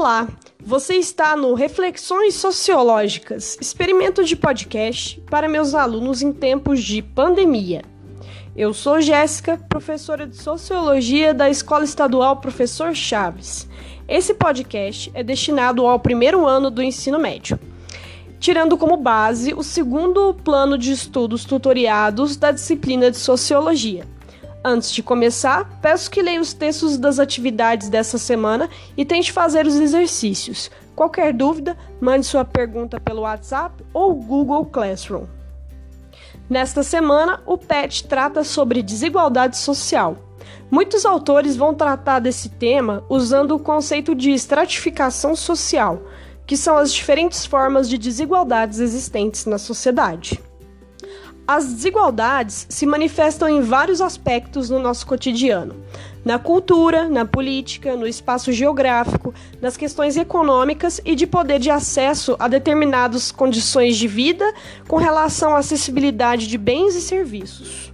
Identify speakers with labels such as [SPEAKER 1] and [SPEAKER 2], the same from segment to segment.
[SPEAKER 1] Olá, você está no Reflexões Sociológicas, experimento de podcast para meus alunos em tempos de pandemia. Eu sou Jéssica, professora de Sociologia da Escola Estadual Professor Chaves. Esse podcast é destinado ao primeiro ano do ensino médio, tirando como base o segundo plano de estudos tutoriados da disciplina de Sociologia Antes de começar, peço que leia os textos das atividades dessa semana e tente fazer os exercícios. Qualquer dúvida, mande sua pergunta pelo WhatsApp ou Google Classroom. Nesta semana, o PET trata sobre desigualdade social. Muitos autores vão tratar desse tema usando o conceito de estratificação social, que são as diferentes formas de desigualdades existentes na sociedade. As desigualdades se manifestam em vários aspectos no nosso cotidiano: na cultura, na política, no espaço geográfico, nas questões econômicas e de poder de acesso a determinadas condições de vida com relação à acessibilidade de bens e serviços.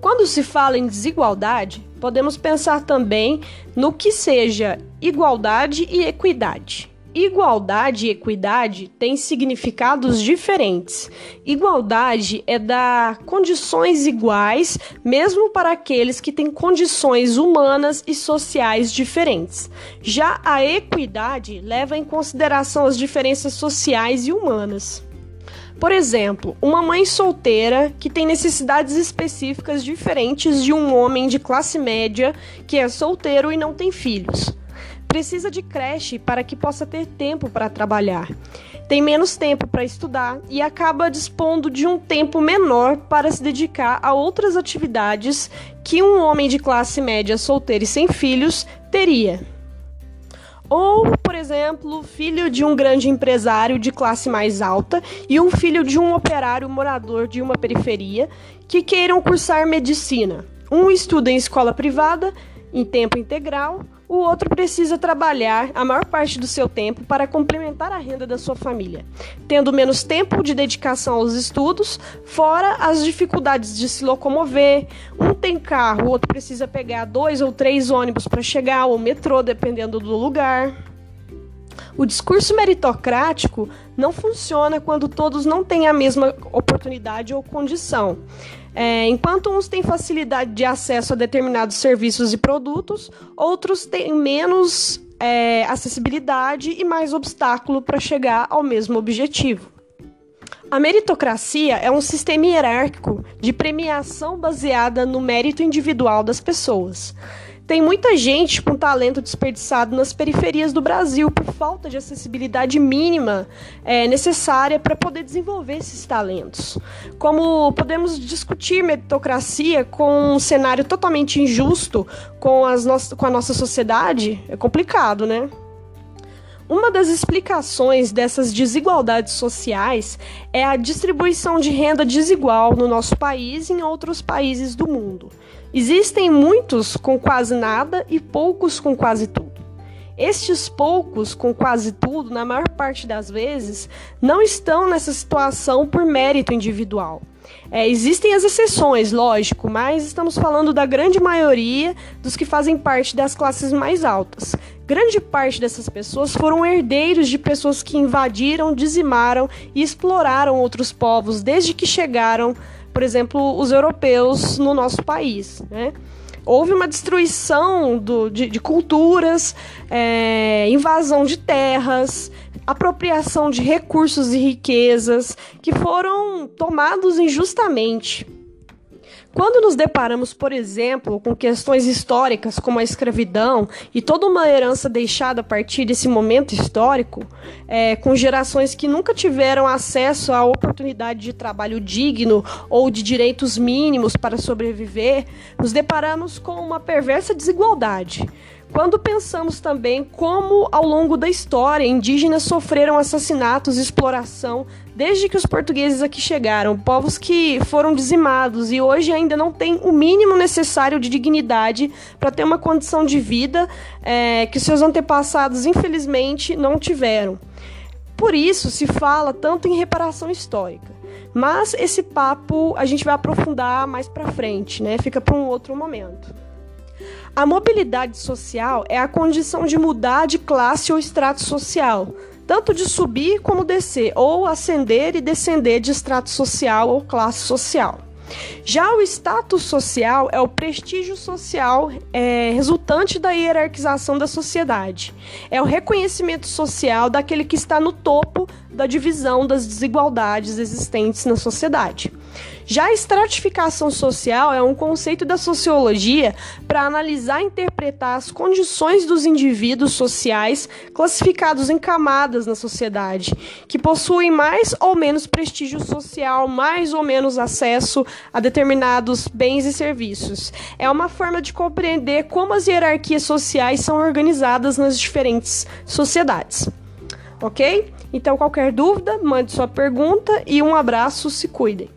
[SPEAKER 1] Quando se fala em desigualdade, podemos pensar também no que seja igualdade e equidade. Igualdade e equidade têm significados diferentes. Igualdade é dar condições iguais, mesmo para aqueles que têm condições humanas e sociais diferentes. Já a equidade leva em consideração as diferenças sociais e humanas. Por exemplo, uma mãe solteira que tem necessidades específicas diferentes de um homem de classe média que é solteiro e não tem filhos precisa de creche para que possa ter tempo para trabalhar. Tem menos tempo para estudar e acaba dispondo de um tempo menor para se dedicar a outras atividades que um homem de classe média solteiro e sem filhos teria. Ou, por exemplo, filho de um grande empresário de classe mais alta e um filho de um operário morador de uma periferia que queiram cursar medicina. Um estuda em escola privada, em tempo integral, o outro precisa trabalhar a maior parte do seu tempo para complementar a renda da sua família, tendo menos tempo de dedicação aos estudos, fora as dificuldades de se locomover. Um tem carro, o outro precisa pegar dois ou três ônibus para chegar, ou metrô, dependendo do lugar. O discurso meritocrático não funciona quando todos não têm a mesma oportunidade ou condição. É, enquanto uns têm facilidade de acesso a determinados serviços e produtos, outros têm menos é, acessibilidade e mais obstáculo para chegar ao mesmo objetivo. A meritocracia é um sistema hierárquico de premiação baseada no mérito individual das pessoas. Tem muita gente com talento desperdiçado nas periferias do Brasil por falta de acessibilidade mínima é, necessária para poder desenvolver esses talentos. Como podemos discutir meritocracia com um cenário totalmente injusto com, as no com a nossa sociedade? É complicado, né? Uma das explicações dessas desigualdades sociais é a distribuição de renda desigual no nosso país e em outros países do mundo. Existem muitos com quase nada e poucos com quase tudo. Estes poucos com quase tudo, na maior parte das vezes, não estão nessa situação por mérito individual. É, existem as exceções, lógico, mas estamos falando da grande maioria dos que fazem parte das classes mais altas. Grande parte dessas pessoas foram herdeiros de pessoas que invadiram, dizimaram e exploraram outros povos desde que chegaram por exemplo, os europeus no nosso país. Né? Houve uma destruição do, de, de culturas, é, invasão de terras, apropriação de recursos e riquezas que foram tomados injustamente. Quando nos deparamos, por exemplo, com questões históricas como a escravidão e toda uma herança deixada a partir desse momento histórico, é, com gerações que nunca tiveram acesso à oportunidade de trabalho digno ou de direitos mínimos para sobreviver, nos deparamos com uma perversa desigualdade. Quando pensamos também como, ao longo da história, indígenas sofreram assassinatos e exploração desde que os portugueses aqui chegaram, povos que foram dizimados e hoje ainda não têm o mínimo necessário de dignidade para ter uma condição de vida é, que seus antepassados, infelizmente, não tiveram. Por isso se fala tanto em reparação histórica. Mas esse papo a gente vai aprofundar mais para frente, né? Fica para um outro momento. A mobilidade social é a condição de mudar de classe ou extrato social, tanto de subir como descer, ou ascender e descender de extrato social ou classe social. Já o status social é o prestígio social é, resultante da hierarquização da sociedade. É o reconhecimento social daquele que está no topo da divisão das desigualdades existentes na sociedade. Já a estratificação social é um conceito da sociologia para analisar e interpretar as condições dos indivíduos sociais classificados em camadas na sociedade, que possuem mais ou menos prestígio social, mais ou menos acesso a determinados bens e serviços. É uma forma de compreender como as hierarquias sociais são organizadas nas diferentes sociedades. Ok? Então, qualquer dúvida, mande sua pergunta e um abraço, se cuidem.